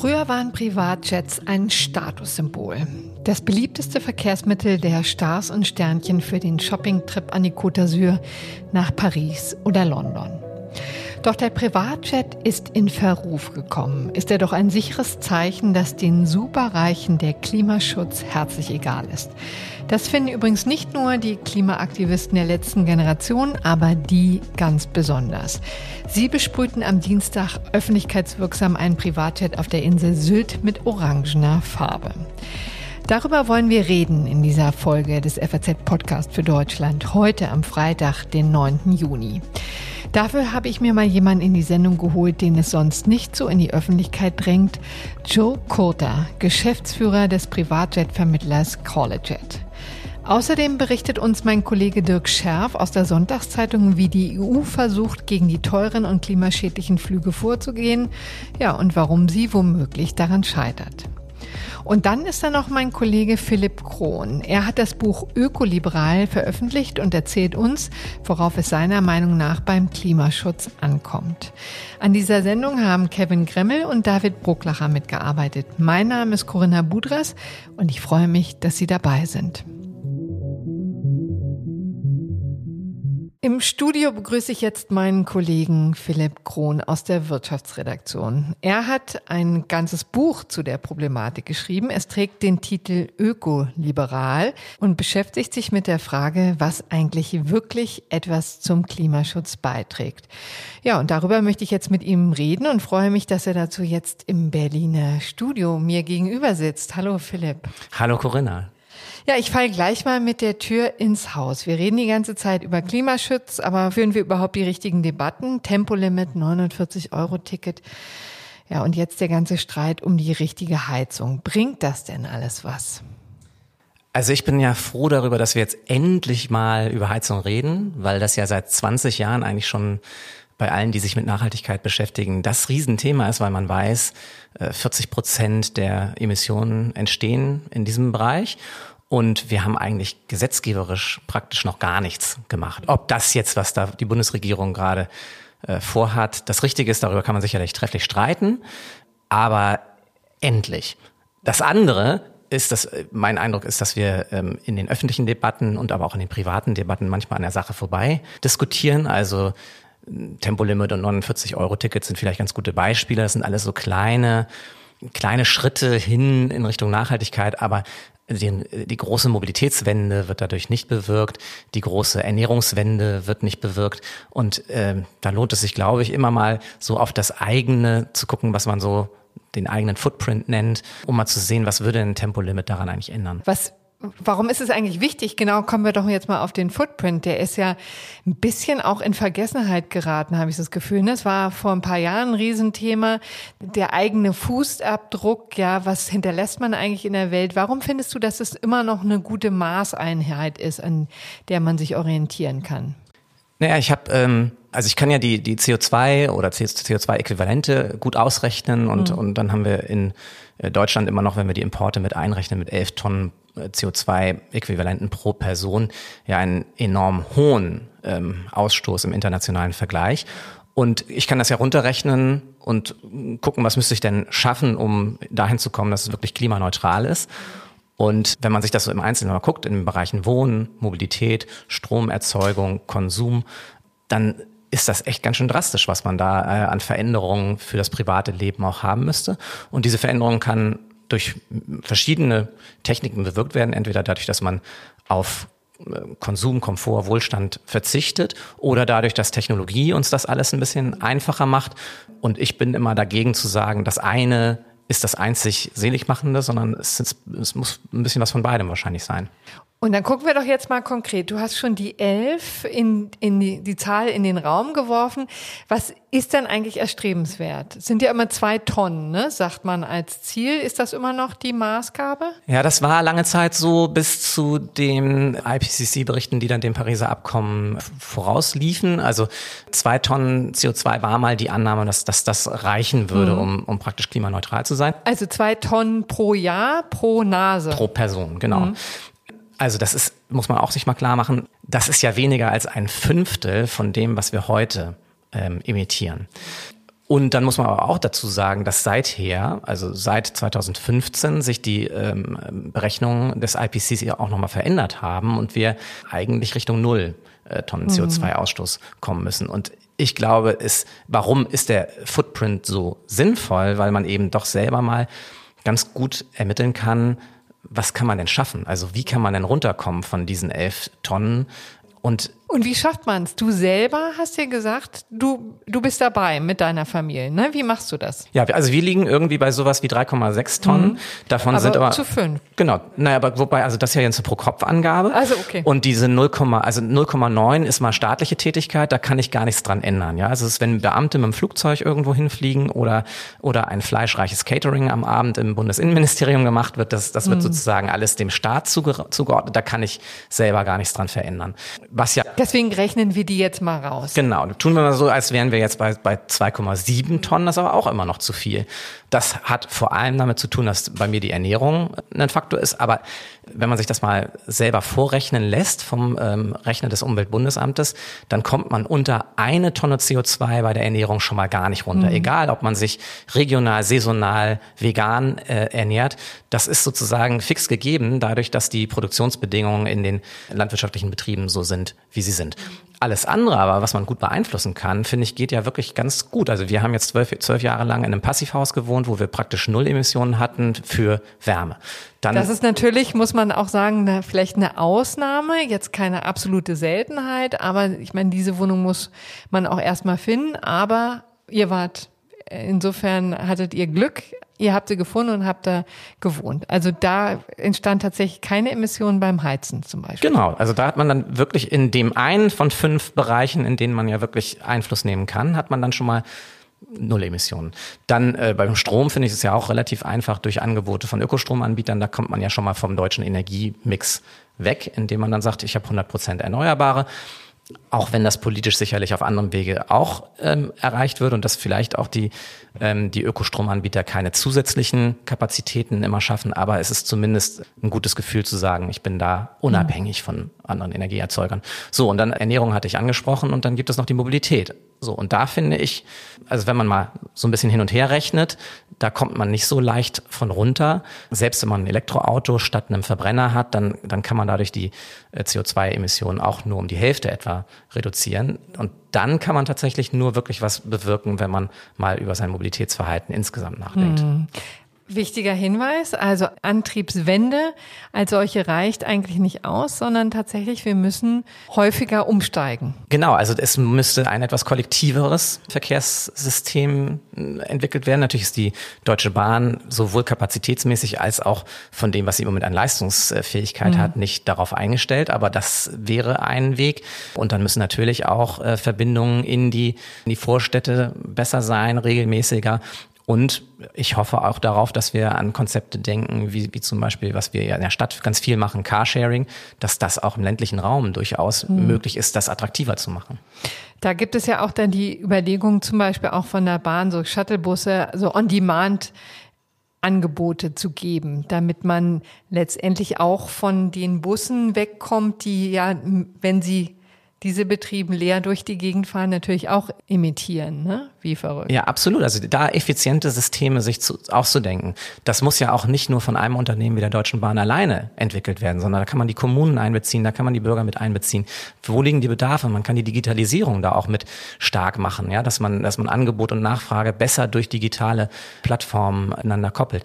Früher waren Privatjets ein Statussymbol. Das beliebteste Verkehrsmittel der Stars und Sternchen für den Shoppingtrip an die Côte d'Azur nach Paris oder London. Doch der Privatjet ist in Verruf gekommen. Ist er doch ein sicheres Zeichen, dass den Superreichen der Klimaschutz herzlich egal ist. Das finden übrigens nicht nur die Klimaaktivisten der letzten Generation, aber die ganz besonders. Sie besprühten am Dienstag öffentlichkeitswirksam einen Privatjet auf der Insel Sylt mit orangener Farbe. Darüber wollen wir reden in dieser Folge des FAZ Podcast für Deutschland heute am Freitag, den 9. Juni. Dafür habe ich mir mal jemanden in die Sendung geholt, den es sonst nicht so in die Öffentlichkeit drängt. Joe Coulter, Geschäftsführer des Privatjet-Vermittlers Colleget. Außerdem berichtet uns mein Kollege Dirk Scherf aus der Sonntagszeitung, wie die EU versucht, gegen die teuren und klimaschädlichen Flüge vorzugehen, ja, und warum sie womöglich daran scheitert. Und dann ist da noch mein Kollege Philipp Krohn. Er hat das Buch Ökoliberal veröffentlicht und erzählt uns, worauf es seiner Meinung nach beim Klimaschutz ankommt. An dieser Sendung haben Kevin Gremmel und David Brucklacher mitgearbeitet. Mein Name ist Corinna Budras und ich freue mich, dass Sie dabei sind. Im Studio begrüße ich jetzt meinen Kollegen Philipp Krohn aus der Wirtschaftsredaktion. Er hat ein ganzes Buch zu der Problematik geschrieben. Es trägt den Titel Ökoliberal und beschäftigt sich mit der Frage, was eigentlich wirklich etwas zum Klimaschutz beiträgt. Ja, und darüber möchte ich jetzt mit ihm reden und freue mich, dass er dazu jetzt im Berliner Studio mir gegenüber sitzt. Hallo Philipp. Hallo Corinna. Ja, ich falle gleich mal mit der Tür ins Haus. Wir reden die ganze Zeit über Klimaschutz, aber führen wir überhaupt die richtigen Debatten? Tempolimit, 49 Euro Ticket. Ja, und jetzt der ganze Streit um die richtige Heizung. Bringt das denn alles was? Also ich bin ja froh darüber, dass wir jetzt endlich mal über Heizung reden, weil das ja seit 20 Jahren eigentlich schon bei allen, die sich mit Nachhaltigkeit beschäftigen, das Riesenthema ist, weil man weiß, 40 äh, Prozent der Emissionen entstehen in diesem Bereich. Und wir haben eigentlich gesetzgeberisch praktisch noch gar nichts gemacht. Ob das jetzt, was da die Bundesregierung gerade äh, vorhat, das Richtige ist, darüber kann man sicherlich trefflich streiten. Aber endlich. Das andere ist, dass äh, mein Eindruck ist, dass wir ähm, in den öffentlichen Debatten und aber auch in den privaten Debatten manchmal an der Sache vorbei diskutieren. Also Tempolimit und 49 Euro Tickets sind vielleicht ganz gute Beispiele. Das sind alles so kleine kleine Schritte hin in Richtung Nachhaltigkeit, aber die, die große Mobilitätswende wird dadurch nicht bewirkt, die große Ernährungswende wird nicht bewirkt und äh, da lohnt es sich, glaube ich, immer mal so auf das eigene zu gucken, was man so den eigenen Footprint nennt, um mal zu sehen, was würde ein Tempolimit daran eigentlich ändern. Was Warum ist es eigentlich wichtig? Genau, kommen wir doch jetzt mal auf den Footprint. Der ist ja ein bisschen auch in Vergessenheit geraten, habe ich das Gefühl. Das war vor ein paar Jahren ein Riesenthema. Der eigene Fußabdruck, ja, was hinterlässt man eigentlich in der Welt? Warum findest du, dass es immer noch eine gute Maßeinheit ist, an der man sich orientieren kann? Naja, ich habe, ähm, also ich kann ja die, die CO2 oder CO2-Äquivalente gut ausrechnen und, mhm. und dann haben wir in Deutschland immer noch, wenn wir die Importe mit einrechnen, mit 11 Tonnen äh, CO2-Äquivalenten pro Person ja einen enorm hohen ähm, Ausstoß im internationalen Vergleich. Und ich kann das ja runterrechnen und gucken, was müsste ich denn schaffen, um dahin zu kommen, dass es wirklich klimaneutral ist. Und wenn man sich das so im Einzelnen mal guckt, in den Bereichen Wohnen, Mobilität, Stromerzeugung, Konsum, dann ist das echt ganz schön drastisch, was man da äh, an Veränderungen für das private Leben auch haben müsste. Und diese Veränderung kann durch verschiedene Techniken bewirkt werden, entweder dadurch, dass man auf äh, Konsum, Komfort, Wohlstand verzichtet oder dadurch, dass Technologie uns das alles ein bisschen einfacher macht. Und ich bin immer dagegen zu sagen, das eine ist das einzig Seligmachende, sondern es, es muss ein bisschen was von beidem wahrscheinlich sein. Und dann gucken wir doch jetzt mal konkret. Du hast schon die elf in, in die, die Zahl in den Raum geworfen. Was ist denn eigentlich erstrebenswert? Sind ja immer zwei Tonnen, ne? sagt man als Ziel. Ist das immer noch die Maßgabe? Ja, das war lange Zeit so bis zu den IPCC-Berichten, die dann dem Pariser Abkommen vorausliefen. Also zwei Tonnen CO2 war mal die Annahme, dass, dass das reichen würde, mhm. um, um praktisch klimaneutral zu sein. Also zwei Tonnen pro Jahr, pro Nase. Pro Person, genau. Mhm. Also das ist, muss man auch sich mal klar machen, das ist ja weniger als ein Fünftel von dem, was wir heute ähm, emittieren. Und dann muss man aber auch dazu sagen, dass seither, also seit 2015, sich die ähm, Berechnungen des IPCC auch nochmal verändert haben und wir eigentlich Richtung Null äh, Tonnen mhm. CO2-Ausstoß kommen müssen. Und ich glaube, ist, warum ist der Footprint so sinnvoll? Weil man eben doch selber mal ganz gut ermitteln kann, was kann man denn schaffen? Also wie kann man denn runterkommen von diesen elf Tonnen? Und und wie schafft man es? Du selber hast ja gesagt, du, du bist dabei mit deiner Familie. Ne? Wie machst du das? Ja, also wir liegen irgendwie bei sowas wie 3,6 Tonnen. Mhm. Davon aber sind aber zu fünf. Genau. Naja, aber wobei, also das ist ja jetzt eine Pro-Kopf-Angabe. Also okay. Und diese 0, also 0,9 ist mal staatliche Tätigkeit, da kann ich gar nichts dran ändern. Ja, also es ist, wenn Beamte mit dem Flugzeug irgendwo hinfliegen oder, oder ein fleischreiches Catering am Abend im Bundesinnenministerium gemacht wird, das, das wird mhm. sozusagen alles dem Staat zugeordnet. Da kann ich selber gar nichts dran verändern. Was ja Deswegen rechnen wir die jetzt mal raus. Genau, tun wir mal so, als wären wir jetzt bei, bei 2,7 Tonnen, das ist aber auch immer noch zu viel. Das hat vor allem damit zu tun, dass bei mir die Ernährung ein Faktor ist, aber wenn man sich das mal selber vorrechnen lässt vom ähm, Rechner des Umweltbundesamtes, dann kommt man unter eine Tonne CO2 bei der Ernährung schon mal gar nicht runter. Mhm. Egal, ob man sich regional, saisonal, vegan äh, ernährt, das ist sozusagen fix gegeben, dadurch, dass die Produktionsbedingungen in den landwirtschaftlichen Betrieben so sind, wie sie sind. Alles andere aber, was man gut beeinflussen kann, finde ich, geht ja wirklich ganz gut. Also wir haben jetzt zwölf, zwölf Jahre lang in einem Passivhaus gewohnt, wo wir praktisch null Emissionen hatten für Wärme. Dann das ist natürlich, muss man auch sagen, eine, vielleicht eine Ausnahme, jetzt keine absolute Seltenheit, aber ich meine, diese Wohnung muss man auch erstmal finden, aber ihr wart, insofern hattet ihr Glück, ihr habt sie gefunden und habt da gewohnt. Also da entstand tatsächlich keine Emissionen beim Heizen zum Beispiel. Genau, also da hat man dann wirklich in dem einen von fünf Bereichen, in denen man ja wirklich Einfluss nehmen kann, hat man dann schon mal Null Emissionen. Dann äh, beim Strom finde ich es ja auch relativ einfach durch Angebote von Ökostromanbietern. Da kommt man ja schon mal vom deutschen Energiemix weg, indem man dann sagt, ich habe 100 Prozent Erneuerbare. Auch wenn das politisch sicherlich auf anderem Wege auch ähm, erreicht wird und dass vielleicht auch die, ähm, die Ökostromanbieter keine zusätzlichen Kapazitäten immer schaffen, aber es ist zumindest ein gutes Gefühl zu sagen, ich bin da unabhängig von anderen Energieerzeugern. So, und dann Ernährung hatte ich angesprochen und dann gibt es noch die Mobilität. So, und da finde ich, also wenn man mal so ein bisschen hin und her rechnet, da kommt man nicht so leicht von runter. Selbst wenn man ein Elektroauto statt einem Verbrenner hat, dann, dann kann man dadurch die äh, CO2-Emissionen auch nur um die Hälfte etwa reduzieren. Und dann kann man tatsächlich nur wirklich was bewirken, wenn man mal über sein Mobilitätsverhalten insgesamt nachdenkt. Mhm. Wichtiger Hinweis, also Antriebswende als solche reicht eigentlich nicht aus, sondern tatsächlich, wir müssen häufiger umsteigen. Genau, also es müsste ein etwas kollektiveres Verkehrssystem äh, entwickelt werden. Natürlich ist die Deutsche Bahn sowohl kapazitätsmäßig als auch von dem, was sie im Moment an Leistungsfähigkeit mhm. hat, nicht darauf eingestellt. Aber das wäre ein Weg. Und dann müssen natürlich auch äh, Verbindungen in die, in die Vorstädte besser sein, regelmäßiger. Und ich hoffe auch darauf, dass wir an Konzepte denken, wie, wie zum Beispiel, was wir ja in der Stadt ganz viel machen, Carsharing, dass das auch im ländlichen Raum durchaus hm. möglich ist, das attraktiver zu machen. Da gibt es ja auch dann die Überlegung, zum Beispiel auch von der Bahn, so Shuttlebusse, so on-demand Angebote zu geben, damit man letztendlich auch von den Bussen wegkommt, die ja, wenn sie diese Betrieben leer durch die Gegend fahren, natürlich auch imitieren, ne? Wie verrückt. Ja, absolut. Also da effiziente Systeme sich zu, auszudenken. Das muss ja auch nicht nur von einem Unternehmen wie der Deutschen Bahn alleine entwickelt werden, sondern da kann man die Kommunen einbeziehen, da kann man die Bürger mit einbeziehen. Wo liegen die Bedarfe? Man kann die Digitalisierung da auch mit stark machen, ja, dass man, dass man Angebot und Nachfrage besser durch digitale Plattformen einander koppelt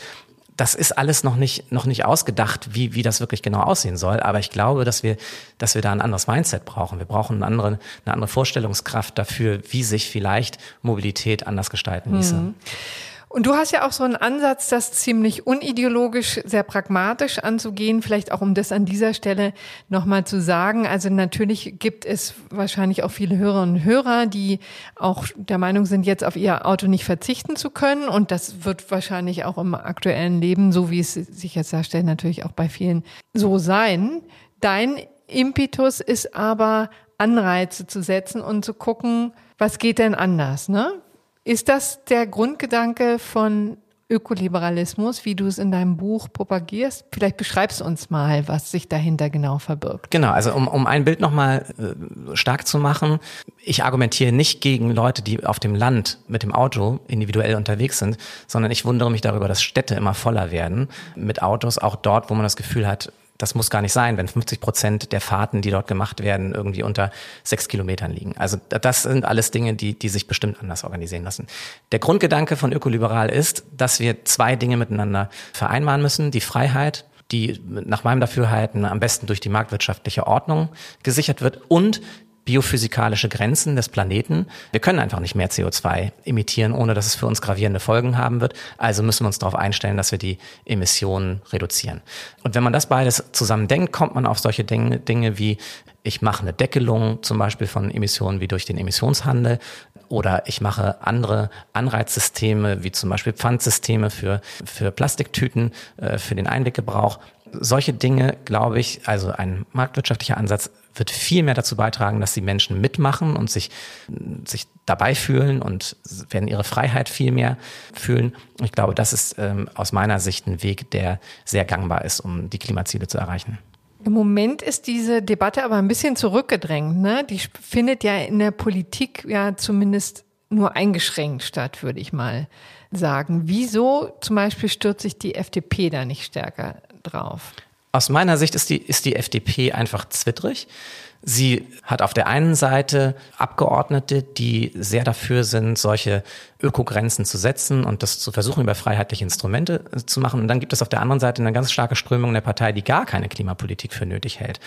das ist alles noch nicht, noch nicht ausgedacht, wie, wie das wirklich genau aussehen soll. Aber ich glaube, dass wir, dass wir da ein anderes Mindset brauchen. Wir brauchen eine andere, eine andere Vorstellungskraft dafür, wie sich vielleicht Mobilität anders gestalten ließe. Mhm. Und du hast ja auch so einen Ansatz, das ziemlich unideologisch, sehr pragmatisch anzugehen, vielleicht auch um das an dieser Stelle nochmal zu sagen. Also natürlich gibt es wahrscheinlich auch viele Hörerinnen und Hörer, die auch der Meinung sind, jetzt auf ihr Auto nicht verzichten zu können. Und das wird wahrscheinlich auch im aktuellen Leben, so wie es sich jetzt darstellt, natürlich auch bei vielen so sein. Dein Impetus ist aber, Anreize zu setzen und zu gucken, was geht denn anders, ne? Ist das der Grundgedanke von Ökoliberalismus, wie du es in deinem Buch propagierst. Vielleicht beschreibst du uns mal, was sich dahinter genau verbirgt. Genau, also um, um ein Bild nochmal äh, stark zu machen, ich argumentiere nicht gegen Leute, die auf dem Land mit dem Auto individuell unterwegs sind, sondern ich wundere mich darüber, dass Städte immer voller werden mit Autos, auch dort, wo man das Gefühl hat, das muss gar nicht sein, wenn 50 Prozent der Fahrten, die dort gemacht werden, irgendwie unter sechs Kilometern liegen. Also das sind alles Dinge, die, die sich bestimmt anders organisieren lassen. Der Grundgedanke von Ökoliberal ist, dass wir zwei Dinge miteinander vereinbaren müssen. Die Freiheit, die nach meinem Dafürhalten am besten durch die marktwirtschaftliche Ordnung gesichert wird und biophysikalische Grenzen des Planeten. Wir können einfach nicht mehr CO2 emittieren, ohne dass es für uns gravierende Folgen haben wird. Also müssen wir uns darauf einstellen, dass wir die Emissionen reduzieren. Und wenn man das beides zusammen denkt, kommt man auf solche Dinge, wie ich mache eine Deckelung zum Beispiel von Emissionen wie durch den Emissionshandel oder ich mache andere Anreizsysteme wie zum Beispiel Pfandsysteme für, für Plastiktüten, äh, für den Einweggebrauch. Solche Dinge, glaube ich, also ein marktwirtschaftlicher Ansatz wird viel mehr dazu beitragen, dass die Menschen mitmachen und sich, sich dabei fühlen und werden ihre Freiheit viel mehr fühlen. Ich glaube, das ist ähm, aus meiner Sicht ein Weg, der sehr gangbar ist, um die Klimaziele zu erreichen. Im Moment ist diese Debatte aber ein bisschen zurückgedrängt. Ne? Die findet ja in der Politik ja zumindest nur eingeschränkt statt, würde ich mal sagen. Wieso zum Beispiel stürzt sich die FDP da nicht stärker drauf? Aus meiner Sicht ist die, ist die FDP einfach zwittrig. Sie hat auf der einen Seite Abgeordnete, die sehr dafür sind, solche Ökogrenzen zu setzen und das zu versuchen, über freiheitliche Instrumente zu machen. Und dann gibt es auf der anderen Seite eine ganz starke Strömung der Partei, die gar keine Klimapolitik für nötig hält.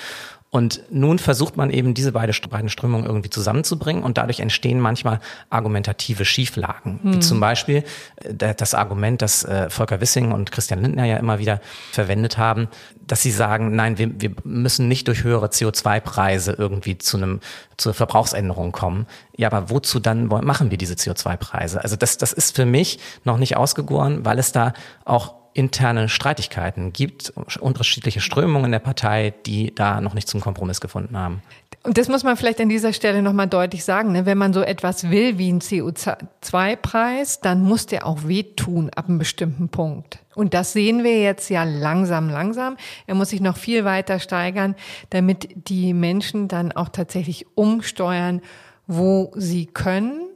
Und nun versucht man eben diese beide, beiden Strömungen irgendwie zusammenzubringen und dadurch entstehen manchmal argumentative Schieflagen. Hm. Wie zum Beispiel äh, das Argument, das äh, Volker Wissing und Christian Lindner ja immer wieder verwendet haben, dass sie sagen, nein, wir, wir müssen nicht durch höhere CO2-Preise irgendwie zu einem zur Verbrauchsänderung kommen. Ja, aber wozu dann machen wir diese CO2-Preise? Also das, das ist für mich noch nicht ausgegoren, weil es da auch interne Streitigkeiten gibt, unterschiedliche Strömungen der Partei, die da noch nicht zum Kompromiss gefunden haben. Und das muss man vielleicht an dieser Stelle nochmal deutlich sagen. Ne? Wenn man so etwas will wie ein CO2-Preis, dann muss der auch wehtun ab einem bestimmten Punkt. Und das sehen wir jetzt ja langsam, langsam. Er muss sich noch viel weiter steigern, damit die Menschen dann auch tatsächlich umsteuern, wo sie können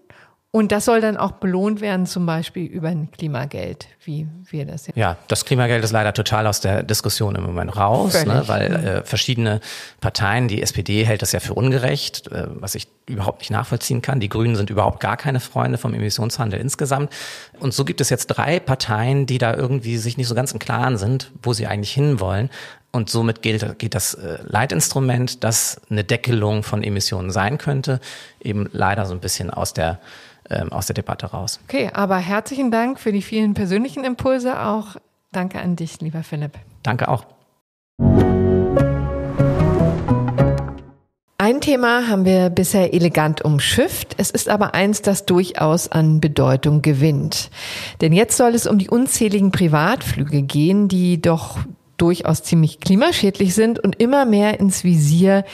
und das soll dann auch belohnt werden, zum Beispiel über ein Klimageld, wie wir das jetzt. Ja, das Klimageld ist leider total aus der Diskussion im Moment raus, ne, weil äh, verschiedene Parteien, die SPD hält das ja für ungerecht, äh, was ich überhaupt nicht nachvollziehen kann. Die Grünen sind überhaupt gar keine Freunde vom Emissionshandel insgesamt. Und so gibt es jetzt drei Parteien, die da irgendwie sich nicht so ganz im Klaren sind, wo sie eigentlich hinwollen. Und somit geht, geht das äh, Leitinstrument, das eine Deckelung von Emissionen sein könnte, eben leider so ein bisschen aus der ähm, aus der Debatte raus. Okay, aber herzlichen Dank für die vielen persönlichen Impulse. Auch danke an dich, lieber Philipp. Danke auch. Ein Thema haben wir bisher elegant umschifft. Es ist aber eins, das durchaus an Bedeutung gewinnt. Denn jetzt soll es um die unzähligen Privatflüge gehen, die doch durchaus ziemlich klimaschädlich sind und immer mehr ins Visier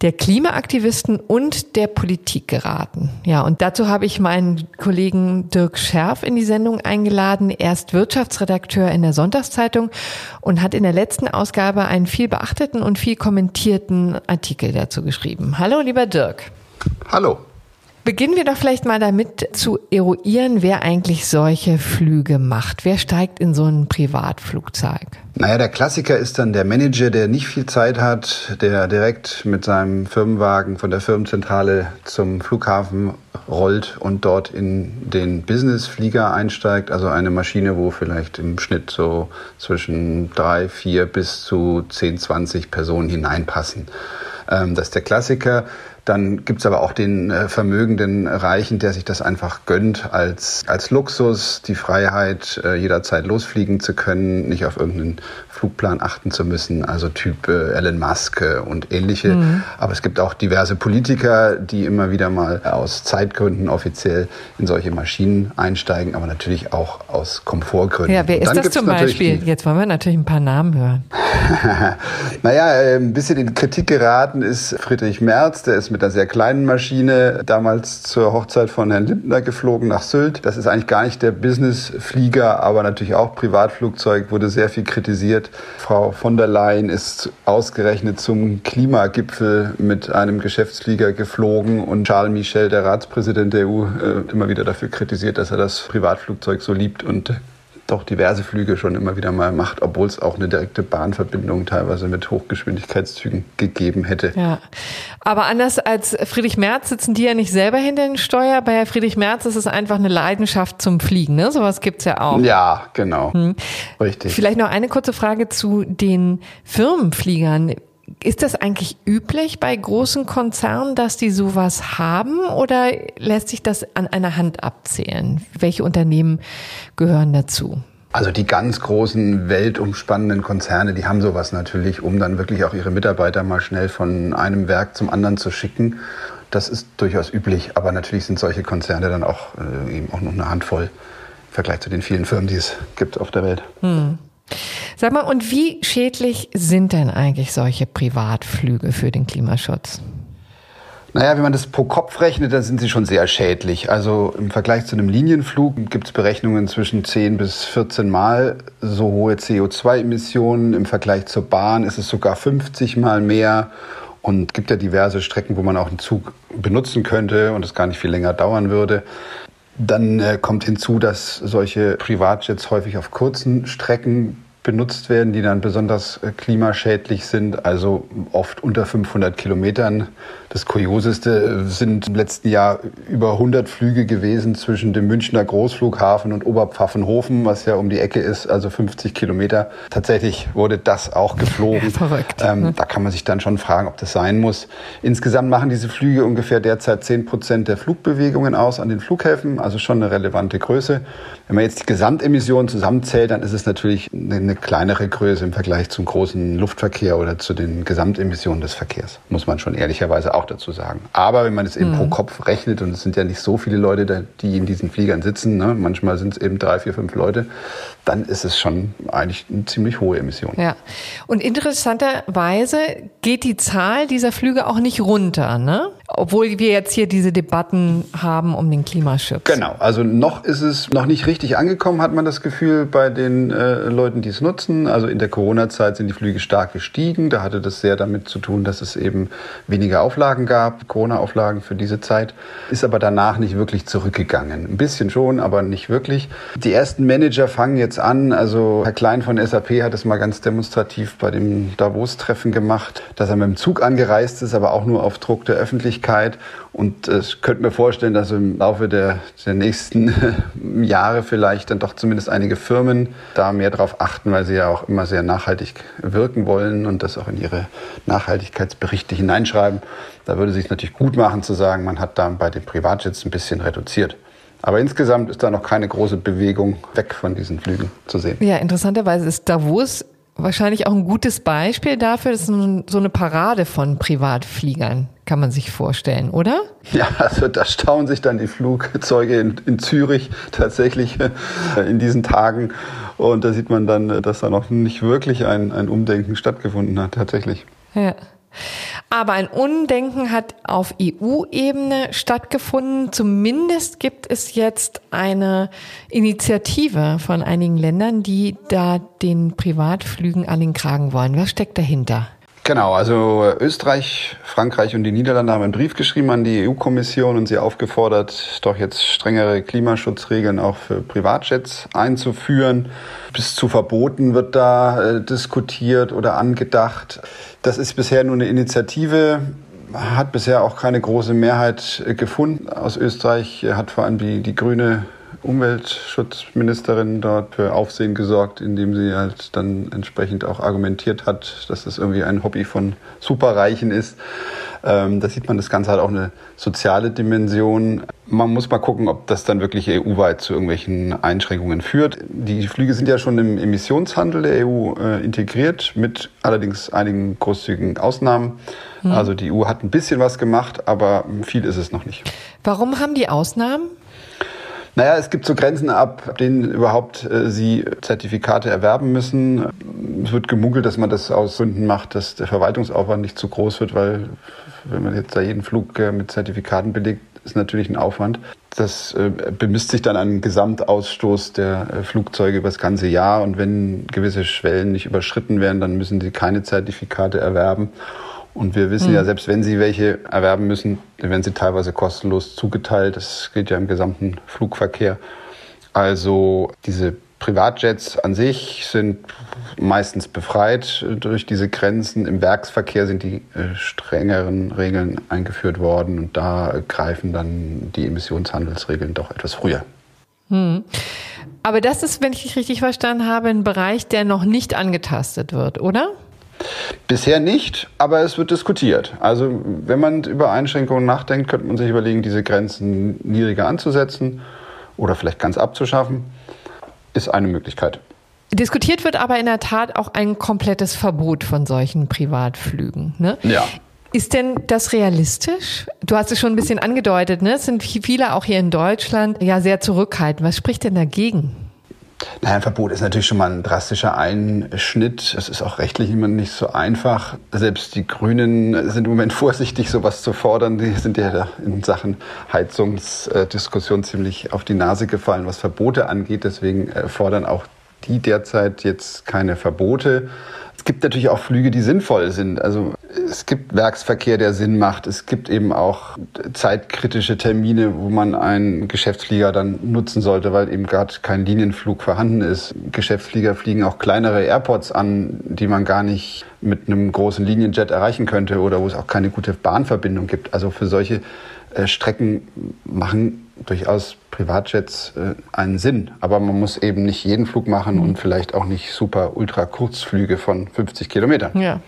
der Klimaaktivisten und der Politik geraten. Ja, und dazu habe ich meinen Kollegen Dirk Scherf in die Sendung eingeladen. Er ist Wirtschaftsredakteur in der Sonntagszeitung und hat in der letzten Ausgabe einen viel beachteten und viel kommentierten Artikel dazu geschrieben. Hallo, lieber Dirk. Hallo. Beginnen wir doch vielleicht mal damit zu eruieren, wer eigentlich solche Flüge macht. Wer steigt in so ein Privatflugzeug? Naja, der Klassiker ist dann der Manager, der nicht viel Zeit hat, der direkt mit seinem Firmenwagen von der Firmenzentrale zum Flughafen rollt und dort in den Businessflieger einsteigt. Also eine Maschine, wo vielleicht im Schnitt so zwischen drei, vier bis zu zehn, zwanzig Personen hineinpassen. Ähm, das ist der Klassiker. Dann gibt's aber auch den äh, vermögenden Reichen, der sich das einfach gönnt als, als Luxus, die Freiheit, äh, jederzeit losfliegen zu können, nicht auf irgendeinen Flugplan achten zu müssen, also Typ äh, Elon Musk äh, und ähnliche. Mhm. Aber es gibt auch diverse Politiker, die immer wieder mal aus Zeitgründen offiziell in solche Maschinen einsteigen, aber natürlich auch aus Komfortgründen. Ja, wer ist das zum Beispiel? Jetzt wollen wir natürlich ein paar Namen hören. naja, äh, ein bisschen in Kritik geraten ist Friedrich Merz, der ist mit mit einer sehr kleinen Maschine, damals zur Hochzeit von Herrn Lindner geflogen nach Sylt. Das ist eigentlich gar nicht der Businessflieger, aber natürlich auch Privatflugzeug, wurde sehr viel kritisiert. Frau von der Leyen ist ausgerechnet zum Klimagipfel mit einem Geschäftsflieger geflogen und Charles Michel, der Ratspräsident der EU, äh, immer wieder dafür kritisiert, dass er das Privatflugzeug so liebt und doch diverse Flüge schon immer wieder mal macht, obwohl es auch eine direkte Bahnverbindung teilweise mit Hochgeschwindigkeitszügen gegeben hätte. Ja, aber anders als Friedrich Merz sitzen die ja nicht selber hinter den Steuer. Bei Herr Friedrich Merz ist es einfach eine Leidenschaft zum Fliegen, ne? Sowas gibt's ja auch. Ja, genau. Hm. Richtig. Vielleicht noch eine kurze Frage zu den Firmenfliegern. Ist das eigentlich üblich bei großen Konzernen, dass die sowas haben oder lässt sich das an einer Hand abzählen? Welche Unternehmen gehören dazu? Also die ganz großen weltumspannenden Konzerne, die haben sowas natürlich, um dann wirklich auch ihre Mitarbeiter mal schnell von einem Werk zum anderen zu schicken. Das ist durchaus üblich, aber natürlich sind solche Konzerne dann auch äh, eben auch noch eine Handvoll im Vergleich zu den vielen Firmen, die es gibt auf der Welt. Hm. Sag mal, und wie schädlich sind denn eigentlich solche Privatflüge für den Klimaschutz? Naja, wenn man das pro Kopf rechnet, dann sind sie schon sehr schädlich. Also im Vergleich zu einem Linienflug gibt es Berechnungen zwischen 10 bis 14 Mal so hohe CO2-Emissionen. Im Vergleich zur Bahn ist es sogar 50 Mal mehr. Und gibt ja diverse Strecken, wo man auch einen Zug benutzen könnte und es gar nicht viel länger dauern würde. Dann äh, kommt hinzu, dass solche Privatjets häufig auf kurzen Strecken benutzt werden, die dann besonders äh, klimaschädlich sind, also oft unter 500 Kilometern. Das Kurioseste sind im letzten Jahr über 100 Flüge gewesen zwischen dem Münchner Großflughafen und Oberpfaffenhofen, was ja um die Ecke ist, also 50 Kilometer. Tatsächlich wurde das auch geflogen. Verrückt. Ähm, ne? Da kann man sich dann schon fragen, ob das sein muss. Insgesamt machen diese Flüge ungefähr derzeit 10 Prozent der Flugbewegungen aus an den Flughäfen, also schon eine relevante Größe. Wenn man jetzt die Gesamtemissionen zusammenzählt, dann ist es natürlich eine eine kleinere Größe im Vergleich zum großen Luftverkehr oder zu den Gesamtemissionen des Verkehrs, muss man schon ehrlicherweise auch dazu sagen. Aber wenn man es eben mhm. pro Kopf rechnet, und es sind ja nicht so viele Leute, die in diesen Fliegern sitzen, ne? manchmal sind es eben drei, vier, fünf Leute, dann ist es schon eigentlich eine ziemlich hohe Emission. Ja. Und interessanterweise geht die Zahl dieser Flüge auch nicht runter, ne? Obwohl wir jetzt hier diese Debatten haben um den Klimaschutz. Genau. Also noch ist es noch nicht richtig angekommen, hat man das Gefühl bei den äh, Leuten, die es nutzen. Also in der Corona-Zeit sind die Flüge stark gestiegen. Da hatte das sehr damit zu tun, dass es eben weniger Auflagen gab, Corona-Auflagen für diese Zeit. Ist aber danach nicht wirklich zurückgegangen. Ein bisschen schon, aber nicht wirklich. Die ersten Manager fangen jetzt an. Also Herr Klein von SAP hat es mal ganz demonstrativ bei dem Davos-Treffen gemacht, dass er mit dem Zug angereist ist, aber auch nur auf Druck der Öffentlichkeit. Und ich könnte mir vorstellen, dass im Laufe der, der nächsten Jahre vielleicht dann doch zumindest einige Firmen da mehr darauf achten, weil sie ja auch immer sehr nachhaltig wirken wollen und das auch in ihre Nachhaltigkeitsberichte hineinschreiben. Da würde es sich natürlich gut machen zu sagen, man hat da bei den Privatjets ein bisschen reduziert. Aber insgesamt ist da noch keine große Bewegung weg von diesen Flügen zu sehen. Ja, interessanterweise ist Davos wahrscheinlich auch ein gutes Beispiel dafür. Das ist so eine Parade von Privatfliegern, kann man sich vorstellen, oder? Ja, also da staunen sich dann die Flugzeuge in, in Zürich tatsächlich äh, in diesen Tagen. Und da sieht man dann, dass da noch nicht wirklich ein, ein Umdenken stattgefunden hat, tatsächlich. Ja. Aber ein Undenken hat auf EU-Ebene stattgefunden. Zumindest gibt es jetzt eine Initiative von einigen Ländern, die da den Privatflügen an den Kragen wollen. Was steckt dahinter? Genau, also Österreich, Frankreich und die Niederlande haben einen Brief geschrieben an die EU-Kommission und sie aufgefordert, doch jetzt strengere Klimaschutzregeln auch für Privatjets einzuführen. Bis zu Verboten wird da äh, diskutiert oder angedacht. Das ist bisher nur eine Initiative hat bisher auch keine große Mehrheit äh, gefunden. Aus Österreich hat vor allem die, die grüne Umweltschutzministerin dort für Aufsehen gesorgt, indem sie halt dann entsprechend auch argumentiert hat, dass das irgendwie ein Hobby von Superreichen ist. Ähm, da sieht man das Ganze halt auch eine soziale Dimension. Man muss mal gucken, ob das dann wirklich EU-weit zu irgendwelchen Einschränkungen führt. Die Flüge sind ja schon im Emissionshandel der EU äh, integriert, mit allerdings einigen großzügigen Ausnahmen. Mhm. Also die EU hat ein bisschen was gemacht, aber viel ist es noch nicht. Warum haben die Ausnahmen? Naja, es gibt so Grenzen ab, denen überhaupt äh, Sie Zertifikate erwerben müssen. Es wird gemunkelt, dass man das aus Gründen macht, dass der Verwaltungsaufwand nicht zu groß wird, weil wenn man jetzt da jeden Flug äh, mit Zertifikaten belegt, ist natürlich ein Aufwand. Das äh, bemisst sich dann an Gesamtausstoß der äh, Flugzeuge über das ganze Jahr. Und wenn gewisse Schwellen nicht überschritten werden, dann müssen sie keine Zertifikate erwerben. Und wir wissen mhm. ja, selbst wenn Sie welche erwerben müssen, dann werden sie teilweise kostenlos zugeteilt. Das gilt ja im gesamten Flugverkehr. Also diese Privatjets an sich sind meistens befreit durch diese Grenzen. Im Werksverkehr sind die äh, strengeren Regeln eingeführt worden und da greifen dann die Emissionshandelsregeln doch etwas früher. Hm. Aber das ist, wenn ich dich richtig verstanden habe, ein Bereich, der noch nicht angetastet wird, oder? Bisher nicht, aber es wird diskutiert. Also wenn man über Einschränkungen nachdenkt, könnte man sich überlegen, diese Grenzen niedriger anzusetzen oder vielleicht ganz abzuschaffen. Ist eine Möglichkeit. Diskutiert wird aber in der Tat auch ein komplettes Verbot von solchen Privatflügen. Ne? Ja. Ist denn das realistisch? Du hast es schon ein bisschen angedeutet, ne? Es sind viele auch hier in Deutschland ja sehr zurückhaltend. Was spricht denn dagegen? Naja, ein Verbot ist natürlich schon mal ein drastischer Einschnitt. Es ist auch rechtlich immer nicht so einfach. Selbst die Grünen sind im Moment vorsichtig, sowas zu fordern. Die sind ja in Sachen Heizungsdiskussion ziemlich auf die Nase gefallen, was Verbote angeht. Deswegen äh, fordern auch die derzeit jetzt keine Verbote. Es gibt natürlich auch Flüge, die sinnvoll sind. Also es gibt Werksverkehr, der Sinn macht. Es gibt eben auch zeitkritische Termine, wo man einen Geschäftsflieger dann nutzen sollte, weil eben gerade kein Linienflug vorhanden ist. Geschäftsflieger fliegen auch kleinere Airports an, die man gar nicht mit einem großen Linienjet erreichen könnte oder wo es auch keine gute Bahnverbindung gibt. Also für solche äh, Strecken machen durchaus Privatjets äh, einen Sinn. Aber man muss eben nicht jeden Flug machen mhm. und vielleicht auch nicht super ultra Kurzflüge von 50 Kilometern. Ja.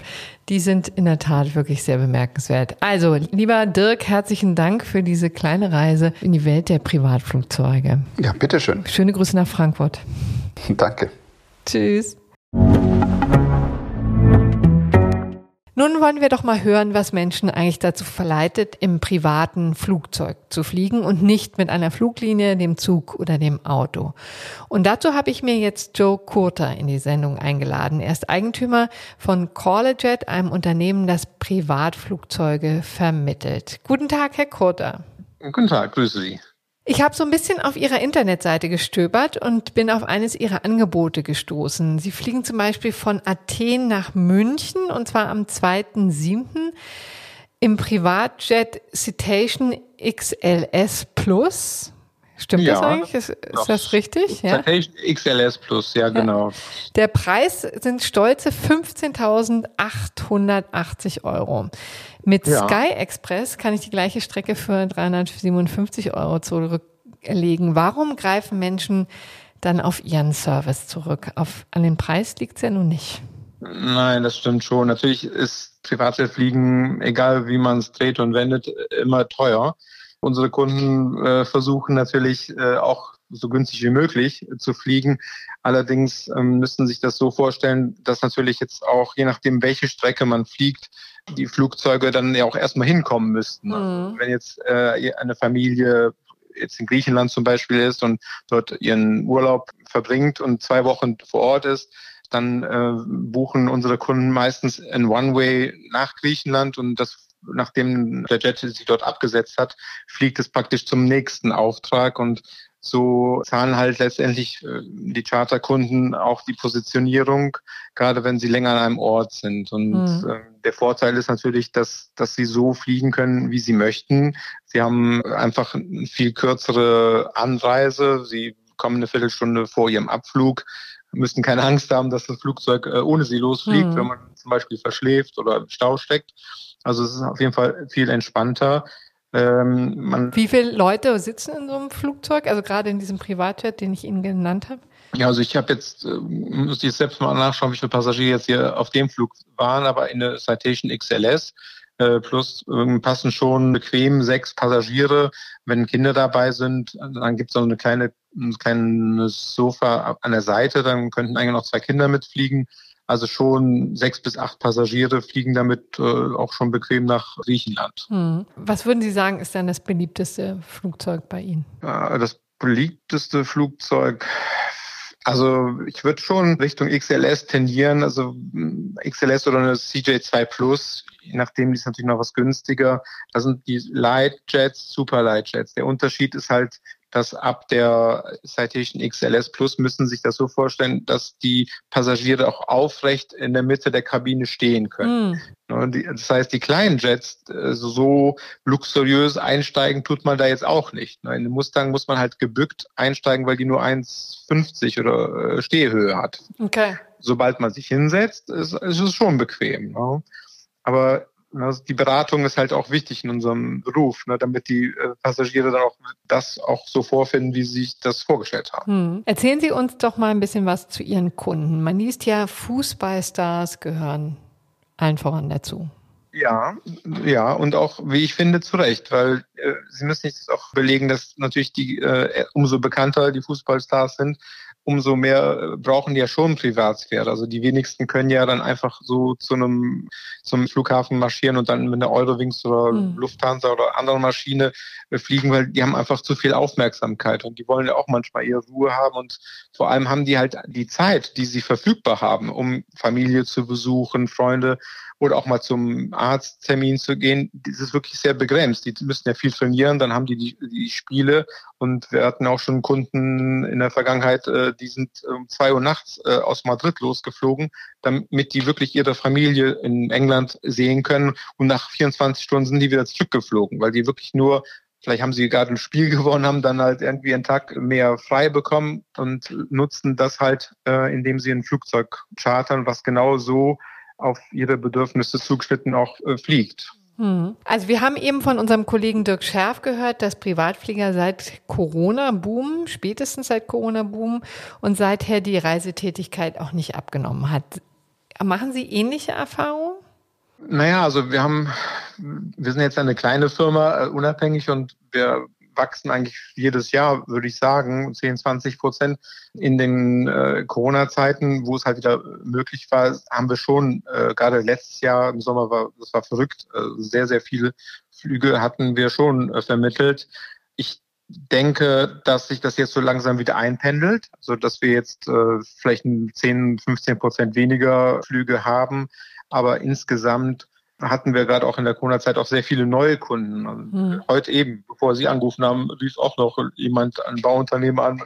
Die sind in der Tat wirklich sehr bemerkenswert. Also, lieber Dirk, herzlichen Dank für diese kleine Reise in die Welt der Privatflugzeuge. Ja, bitteschön. Schöne Grüße nach Frankfurt. Danke. Tschüss. Nun wollen wir doch mal hören, was Menschen eigentlich dazu verleitet, im privaten Flugzeug zu fliegen und nicht mit einer Fluglinie, dem Zug oder dem Auto. Und dazu habe ich mir jetzt Joe Kurter in die Sendung eingeladen. Er ist Eigentümer von Callajet, einem Unternehmen, das Privatflugzeuge vermittelt. Guten Tag, Herr Kurter. Guten Tag, grüße Sie. Ich habe so ein bisschen auf Ihrer Internetseite gestöbert und bin auf eines Ihrer Angebote gestoßen. Sie fliegen zum Beispiel von Athen nach München und zwar am 2.7. im Privatjet Citation XLS Plus. Stimmt ja, das eigentlich? Ist, ist das richtig? Ja? XLS Plus, ja, genau. Der Preis sind stolze 15.880 Euro. Mit ja. Sky Express kann ich die gleiche Strecke für 357 Euro zurücklegen. Warum greifen Menschen dann auf ihren Service zurück? Auf, an den Preis liegt es ja nun nicht. Nein, das stimmt schon. Natürlich ist Privatjetfliegen, egal wie man es dreht und wendet, immer teuer. Unsere Kunden äh, versuchen natürlich äh, auch so günstig wie möglich zu fliegen. Allerdings ähm, müssen sich das so vorstellen, dass natürlich jetzt auch, je nachdem, welche Strecke man fliegt, die Flugzeuge dann ja auch erstmal hinkommen müssten. Mhm. Wenn jetzt äh, eine Familie jetzt in Griechenland zum Beispiel ist und dort ihren Urlaub verbringt und zwei Wochen vor Ort ist, dann äh, buchen unsere Kunden meistens ein One-Way nach Griechenland und das nachdem der Jet sich dort abgesetzt hat, fliegt es praktisch zum nächsten Auftrag und so zahlen halt letztendlich äh, die Charterkunden auch die Positionierung, gerade wenn sie länger an einem Ort sind. Und mhm. der Vorteil ist natürlich, dass, dass sie so fliegen können, wie sie möchten. Sie haben einfach eine viel kürzere Anreise. Sie kommen eine Viertelstunde vor ihrem Abflug, müssen keine Angst haben, dass das Flugzeug äh, ohne sie losfliegt, mhm. wenn man zum Beispiel verschläft oder im Stau steckt. Also es ist auf jeden Fall viel entspannter. Ähm, Wie viele Leute sitzen in so einem Flugzeug? Also gerade in diesem Privatjet, den ich Ihnen genannt habe? Ja, also ich habe jetzt, äh, muss ich jetzt selbst mal nachschauen, wie viele Passagiere jetzt hier auf dem Flug waren, aber in der Citation XLS äh, plus äh, passen schon bequem sechs Passagiere. Wenn Kinder dabei sind, dann gibt es noch eine kleine, ein kleines Sofa an der Seite, dann könnten eigentlich noch zwei Kinder mitfliegen. Also schon sechs bis acht Passagiere fliegen damit äh, auch schon bequem nach Griechenland. Hm. Was würden Sie sagen, ist dann das beliebteste Flugzeug bei Ihnen? Äh, das beliebteste Flugzeug also ich würde schon Richtung XLS tendieren, also mm, XLS oder eine CJ2 Plus, je nachdem ist natürlich noch was günstiger. Das sind die Light Jets, Super Light Jets. Der Unterschied ist halt, dass ab der Citation XLS Plus müssen sich das so vorstellen, dass die Passagiere auch aufrecht in der Mitte der Kabine stehen können. Mhm. Das heißt, die kleinen Jets äh, so luxuriös einsteigen tut man da jetzt auch nicht. Ne? In den Mustang muss man halt gebückt einsteigen, weil die nur 1,50 oder äh, Stehhöhe hat. Okay. Sobald man sich hinsetzt, ist, ist es schon bequem. Ne? Aber also die Beratung ist halt auch wichtig in unserem Beruf, ne, damit die äh, Passagiere dann auch das auch so vorfinden, wie sie sich das vorgestellt haben. Hm. Erzählen Sie uns doch mal ein bisschen was zu Ihren Kunden. Man liest ja, Fußballstars gehören allen voran dazu. Ja, ja, und auch, wie ich finde, zu Recht, weil äh, Sie müssen sich das auch belegen, dass natürlich die äh, umso bekannter die Fußballstars sind, umso mehr äh, brauchen die ja schon Privatsphäre. Also die wenigsten können ja dann einfach so zu einem zum Flughafen marschieren und dann mit einer Eurowings oder mhm. Lufthansa oder anderen Maschine äh, fliegen, weil die haben einfach zu viel Aufmerksamkeit und die wollen ja auch manchmal ihre Ruhe haben und vor allem haben die halt die Zeit, die sie verfügbar haben, um Familie zu besuchen, Freunde oder auch mal zum Arzttermin zu gehen, das ist wirklich sehr begrenzt. Die müssen ja viel trainieren, dann haben die die, die Spiele und wir hatten auch schon Kunden in der Vergangenheit, äh, die sind um zwei Uhr nachts äh, aus Madrid losgeflogen, damit die wirklich ihre Familie in England sehen können und nach 24 Stunden sind die wieder zurückgeflogen, weil die wirklich nur Vielleicht haben sie gerade ein Spiel gewonnen, haben dann halt irgendwie einen Tag mehr frei bekommen und nutzen das halt, äh, indem sie ein Flugzeug chartern, was genau so auf ihre Bedürfnisse zugeschnitten auch äh, fliegt. Also wir haben eben von unserem Kollegen Dirk Scherf gehört, dass Privatflieger seit Corona boomen, spätestens seit Corona boomen und seither die Reisetätigkeit auch nicht abgenommen hat. Machen Sie ähnliche Erfahrungen? Naja, also wir haben, wir sind jetzt eine kleine Firma, äh, unabhängig und wir wachsen eigentlich jedes Jahr, würde ich sagen, 10, 20 Prozent. In den äh, Corona-Zeiten, wo es halt wieder möglich war, haben wir schon, äh, gerade letztes Jahr im Sommer war, das war verrückt, äh, sehr, sehr viele Flüge hatten wir schon äh, vermittelt. Ich denke, dass sich das jetzt so langsam wieder einpendelt, so dass wir jetzt äh, vielleicht 10, 15 Prozent weniger Flüge haben. Aber insgesamt hatten wir gerade auch in der Corona-Zeit auch sehr viele neue Kunden. Also mhm. Heute eben, bevor Sie angerufen haben, rief auch noch jemand, ein Bauunternehmen an,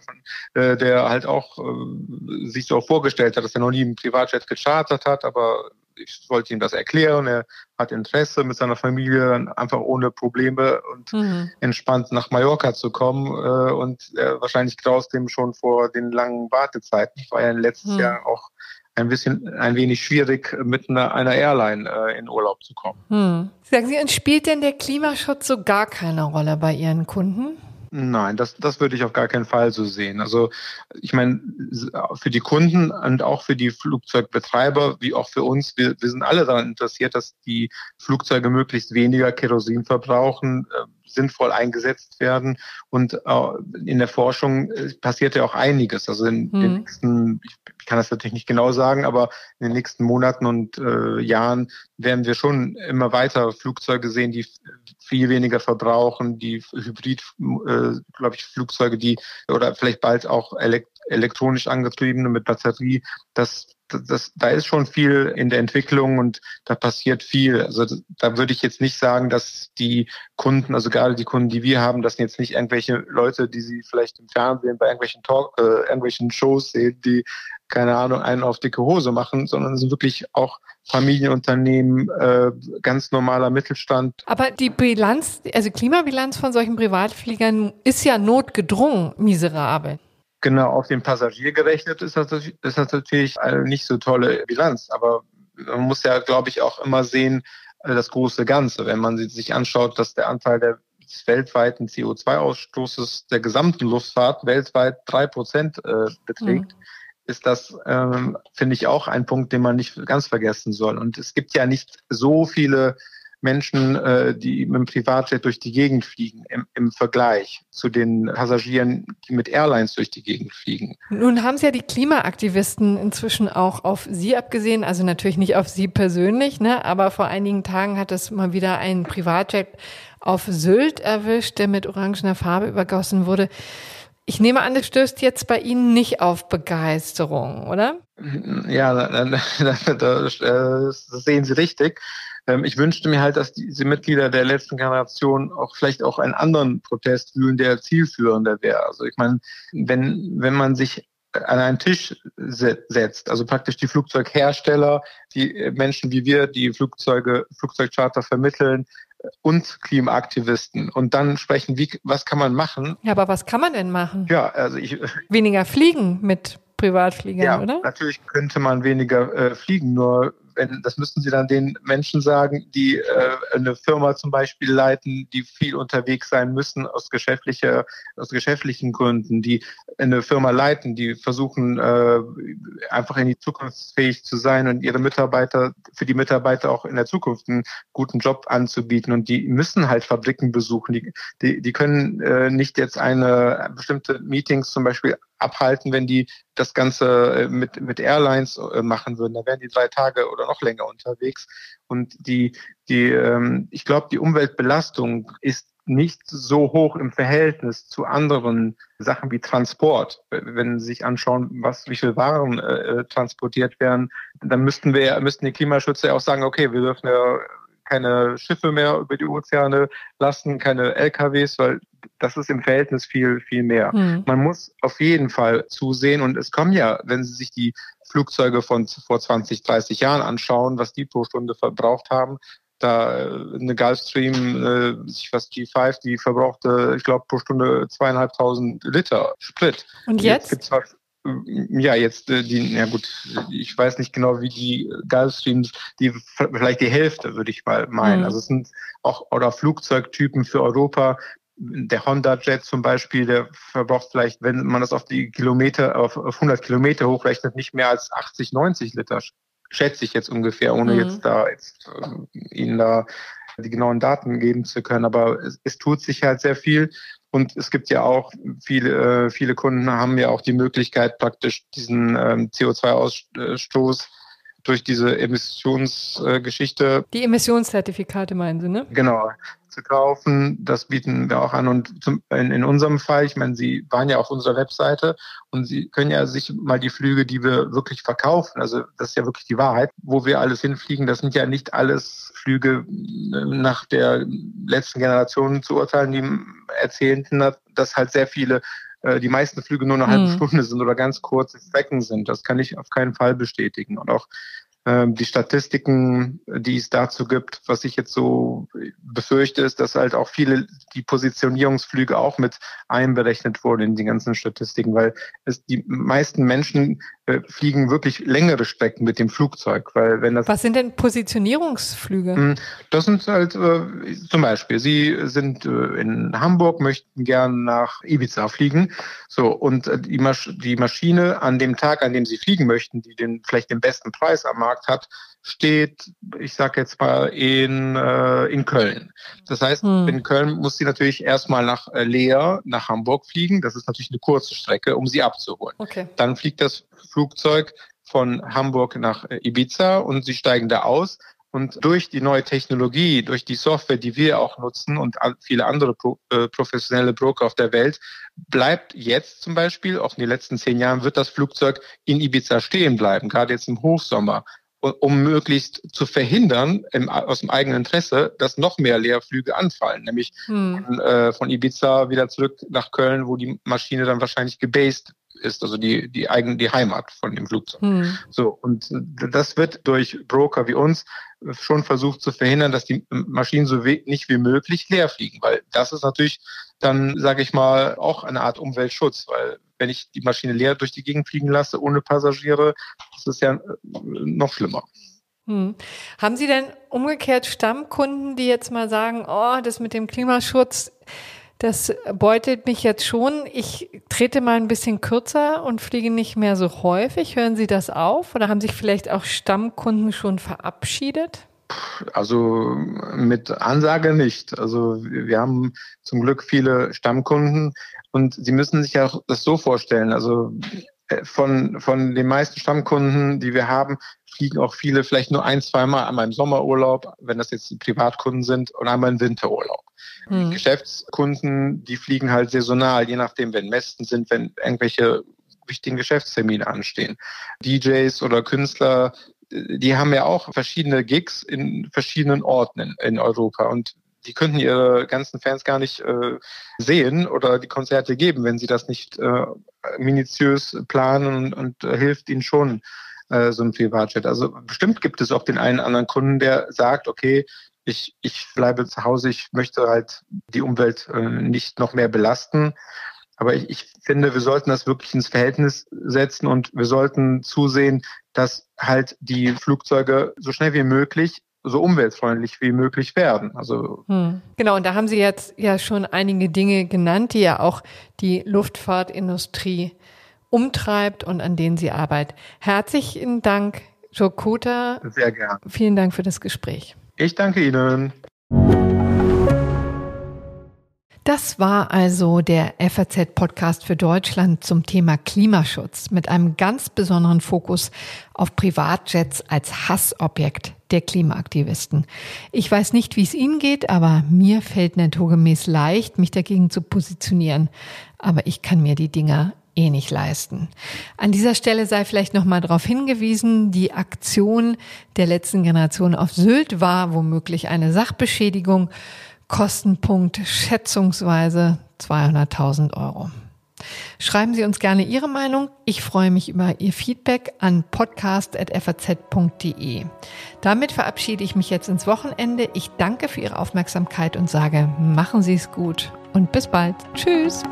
äh, der halt auch äh, sich so vorgestellt hat, dass er noch nie einen Privatjet gechartert hat, aber ich wollte ihm das erklären. Er hat Interesse, mit seiner Familie einfach ohne Probleme und mhm. entspannt nach Mallorca zu kommen. Äh, und wahrscheinlich graust dem schon vor den langen Wartezeiten. Ich war ja letztes mhm. Jahr auch ein bisschen, ein wenig schwierig, mit einer, einer Airline äh, in Urlaub zu kommen. Hm. Sagen Sie, und spielt denn der Klimaschutz so gar keine Rolle bei Ihren Kunden? Nein, das, das würde ich auf gar keinen Fall so sehen. Also ich meine, für die Kunden und auch für die Flugzeugbetreiber, wie auch für uns, wir, wir sind alle daran interessiert, dass die Flugzeuge möglichst weniger Kerosin verbrauchen, äh, sinnvoll eingesetzt werden. Und äh, in der Forschung äh, passiert ja auch einiges. Also in mhm. den nächsten, ich kann das natürlich nicht genau sagen, aber in den nächsten Monaten und äh, Jahren werden wir schon immer weiter Flugzeuge sehen, die viel weniger verbrauchen, die Hybrid, äh, glaube ich, Flugzeuge, die oder vielleicht bald auch elekt elektronisch angetriebene mit Batterie, das das, da ist schon viel in der Entwicklung und da passiert viel. Also da würde ich jetzt nicht sagen, dass die Kunden, also gerade die Kunden, die wir haben, das sind jetzt nicht irgendwelche Leute, die sie vielleicht im Fernsehen bei irgendwelchen Talk, äh, irgendwelchen Shows sehen, die keine Ahnung einen auf dicke Hose machen, sondern es sind wirklich auch Familienunternehmen, äh, ganz normaler Mittelstand. Aber die Bilanz, also Klimabilanz von solchen Privatfliegern ist ja notgedrungen miserabel. Genau, auf den Passagier gerechnet ist das, ist das natürlich eine nicht so tolle Bilanz. Aber man muss ja, glaube ich, auch immer sehen, äh, das große Ganze. Wenn man sich anschaut, dass der Anteil der des weltweiten CO2-Ausstoßes der gesamten Luftfahrt weltweit drei Prozent äh, beträgt, mhm. ist das, ähm, finde ich, auch ein Punkt, den man nicht ganz vergessen soll. Und es gibt ja nicht so viele Menschen, äh, die mit dem Privatjet durch die Gegend fliegen, im, im, Vergleich zu den Passagieren, die mit Airlines durch die Gegend fliegen. Nun haben Sie ja die Klimaaktivisten inzwischen auch auf Sie abgesehen, also natürlich nicht auf Sie persönlich, ne, aber vor einigen Tagen hat es mal wieder ein Privatjet auf Sylt erwischt, der mit orangener Farbe übergossen wurde. Ich nehme an, das stößt jetzt bei Ihnen nicht auf Begeisterung, oder? Ja, das sehen Sie richtig. Ähm, ich wünschte mir halt, dass diese Mitglieder der letzten Generation auch vielleicht auch einen anderen Protest fühlen, der zielführender wäre. Also ich meine, wenn, wenn man sich an einen Tisch setzt, also praktisch die Flugzeughersteller, die Menschen wie wir, die Flugzeuge, Flugzeugcharter vermitteln, und Klimaaktivisten und dann sprechen, wie, was kann man machen? Ja, aber was kann man denn machen? Ja, also ich. Weniger fliegen mit Privatfliegern, ja, oder? Natürlich könnte man weniger äh, fliegen, nur wenn, das müssten Sie dann den Menschen sagen, die äh, eine Firma zum Beispiel leiten, die viel unterwegs sein müssen aus geschäftlicher, aus geschäftlichen Gründen, die eine Firma leiten, die versuchen äh, einfach in die Zukunft fähig zu sein und ihre Mitarbeiter, für die Mitarbeiter auch in der Zukunft einen guten Job anzubieten und die müssen halt Fabriken besuchen. Die, die, die können äh, nicht jetzt eine bestimmte Meetings zum Beispiel abhalten, wenn die das Ganze äh, mit, mit Airlines äh, machen würden. Da wären die drei Tage oder noch länger unterwegs. Und die, die, ähm, ich glaube, die Umweltbelastung ist nicht so hoch im Verhältnis zu anderen Sachen wie Transport. Wenn Sie sich anschauen, was, wie viel Waren äh, transportiert werden, dann müssten wir, müssten die Klimaschützer auch sagen, okay, wir dürfen ja keine Schiffe mehr über die Ozeane lassen, keine LKWs, weil das ist im Verhältnis viel, viel mehr. Mhm. Man muss auf jeden Fall zusehen und es kommen ja, wenn Sie sich die Flugzeuge von vor 20, 30 Jahren anschauen, was die pro Stunde verbraucht haben, da äh, eine Gulfstream, äh, was G5, die verbrauchte, ich glaube, pro Stunde zweieinhalbtausend Liter Sprit. Und jetzt? jetzt ja, jetzt äh, die, ja gut, ich weiß nicht genau, wie die Gulfstreams, die vielleicht die Hälfte, würde ich mal meinen. Mhm. Also es sind auch oder Flugzeugtypen für Europa, der Honda Jet zum Beispiel, der verbraucht vielleicht, wenn man das auf die Kilometer, auf, auf 100 Kilometer hochrechnet, nicht mehr als 80, 90 Liter, schätze ich jetzt ungefähr, ohne mhm. jetzt da jetzt, äh, Ihnen da die genauen Daten geben zu können. Aber es, es tut sich halt sehr viel. Und es gibt ja auch viele, äh, viele Kunden haben ja auch die Möglichkeit, praktisch diesen ähm, CO2-Ausstoß durch diese Emissionsgeschichte. Die Emissionszertifikate meinen Sie, ne? Genau, zu kaufen. Das bieten wir auch an. Und zum, in, in, unserem Fall, ich meine, Sie waren ja auf unserer Webseite und Sie können ja sich mal die Flüge, die wir wirklich verkaufen, also das ist ja wirklich die Wahrheit, wo wir alles hinfliegen, das sind ja nicht alles Flüge äh, nach der letzten Generation zu urteilen, die erzählen, dass halt sehr viele äh, die meisten Flüge nur eine halbe mhm. Stunde sind oder ganz kurze Strecken sind. Das kann ich auf keinen Fall bestätigen. Und auch die Statistiken, die es dazu gibt, was ich jetzt so befürchte, ist, dass halt auch viele die Positionierungsflüge auch mit einberechnet wurden in die ganzen Statistiken, weil es die meisten Menschen äh, fliegen wirklich längere Strecken mit dem Flugzeug, weil wenn das Was sind denn Positionierungsflüge? Hm, das sind halt äh, zum Beispiel, Sie sind äh, in Hamburg, möchten gern nach Ibiza fliegen, so und die, Masch die Maschine an dem Tag, an dem Sie fliegen möchten, die den vielleicht den besten Preis am Markt hat, steht, ich sage jetzt mal, in, äh, in Köln. Das heißt, hm. in Köln muss sie natürlich erstmal nach äh, Leer, nach Hamburg fliegen. Das ist natürlich eine kurze Strecke, um sie abzuholen. Okay. Dann fliegt das Flugzeug von Hamburg nach äh, Ibiza und sie steigen da aus. Und durch die neue Technologie, durch die Software, die wir auch nutzen und viele andere pro, äh, professionelle Broker auf der Welt, bleibt jetzt zum Beispiel, auch in den letzten zehn Jahren, wird das Flugzeug in Ibiza stehen bleiben, gerade jetzt im Hochsommer um möglichst zu verhindern, im, aus dem eigenen Interesse, dass noch mehr Leerflüge anfallen, nämlich hm. von, äh, von Ibiza wieder zurück nach Köln, wo die Maschine dann wahrscheinlich gebased ist, also die, die eigene, die Heimat von dem Flugzeug. Hm. So, und das wird durch Broker wie uns schon versucht zu verhindern, dass die Maschinen so nicht wie möglich leer fliegen, weil das ist natürlich dann, sage ich mal, auch eine Art Umweltschutz, weil wenn ich die Maschine leer durch die Gegend fliegen lasse, ohne Passagiere, das ist ja äh, noch schlimmer. Hm. Haben Sie denn umgekehrt Stammkunden, die jetzt mal sagen, oh, das mit dem Klimaschutz, das beutelt mich jetzt schon. Ich trete mal ein bisschen kürzer und fliege nicht mehr so häufig. Hören Sie das auf? Oder haben sich vielleicht auch Stammkunden schon verabschiedet? Also mit Ansage nicht. Also wir haben zum Glück viele Stammkunden und Sie müssen sich ja auch das so vorstellen. Also äh, von, von den meisten Stammkunden, die wir haben, fliegen auch viele vielleicht nur ein, zweimal einmal im Sommerurlaub, wenn das jetzt Privatkunden sind, und einmal im Winterurlaub. Mhm. Geschäftskunden, die fliegen halt saisonal, je nachdem, wenn Messen sind, wenn irgendwelche wichtigen Geschäftstermine anstehen. DJs oder Künstler, die haben ja auch verschiedene Gigs in verschiedenen Orten in, in Europa und die könnten ihre ganzen Fans gar nicht äh, sehen oder die Konzerte geben, wenn sie das nicht äh, minutiös planen und, und äh, hilft ihnen schon äh, so ein Privatjet. Also bestimmt gibt es auch den einen anderen Kunden, der sagt, okay, ich, ich bleibe zu Hause, ich möchte halt die Umwelt äh, nicht noch mehr belasten. Aber ich, ich finde, wir sollten das wirklich ins Verhältnis setzen und wir sollten zusehen, dass halt die Flugzeuge so schnell wie möglich so umweltfreundlich wie möglich werden. Also hm. genau. Und da haben Sie jetzt ja schon einige Dinge genannt, die ja auch die Luftfahrtindustrie umtreibt und an denen Sie arbeitet. Herzlichen Dank, Joe Kota. Sehr gern. Vielen Dank für das Gespräch. Ich danke Ihnen. Das war also der FAZ-Podcast für Deutschland zum Thema Klimaschutz mit einem ganz besonderen Fokus auf Privatjets als Hassobjekt der Klimaaktivisten. Ich weiß nicht, wie es Ihnen geht, aber mir fällt naturgemäß leicht, mich dagegen zu positionieren. Aber ich kann mir die Dinger eh nicht leisten. An dieser Stelle sei vielleicht noch mal darauf hingewiesen, die Aktion der letzten Generation auf Sylt war womöglich eine Sachbeschädigung. Kostenpunkt schätzungsweise 200.000 Euro. Schreiben Sie uns gerne Ihre Meinung. Ich freue mich über Ihr Feedback an podcast.faz.de. Damit verabschiede ich mich jetzt ins Wochenende. Ich danke für Ihre Aufmerksamkeit und sage, machen Sie es gut und bis bald. Tschüss.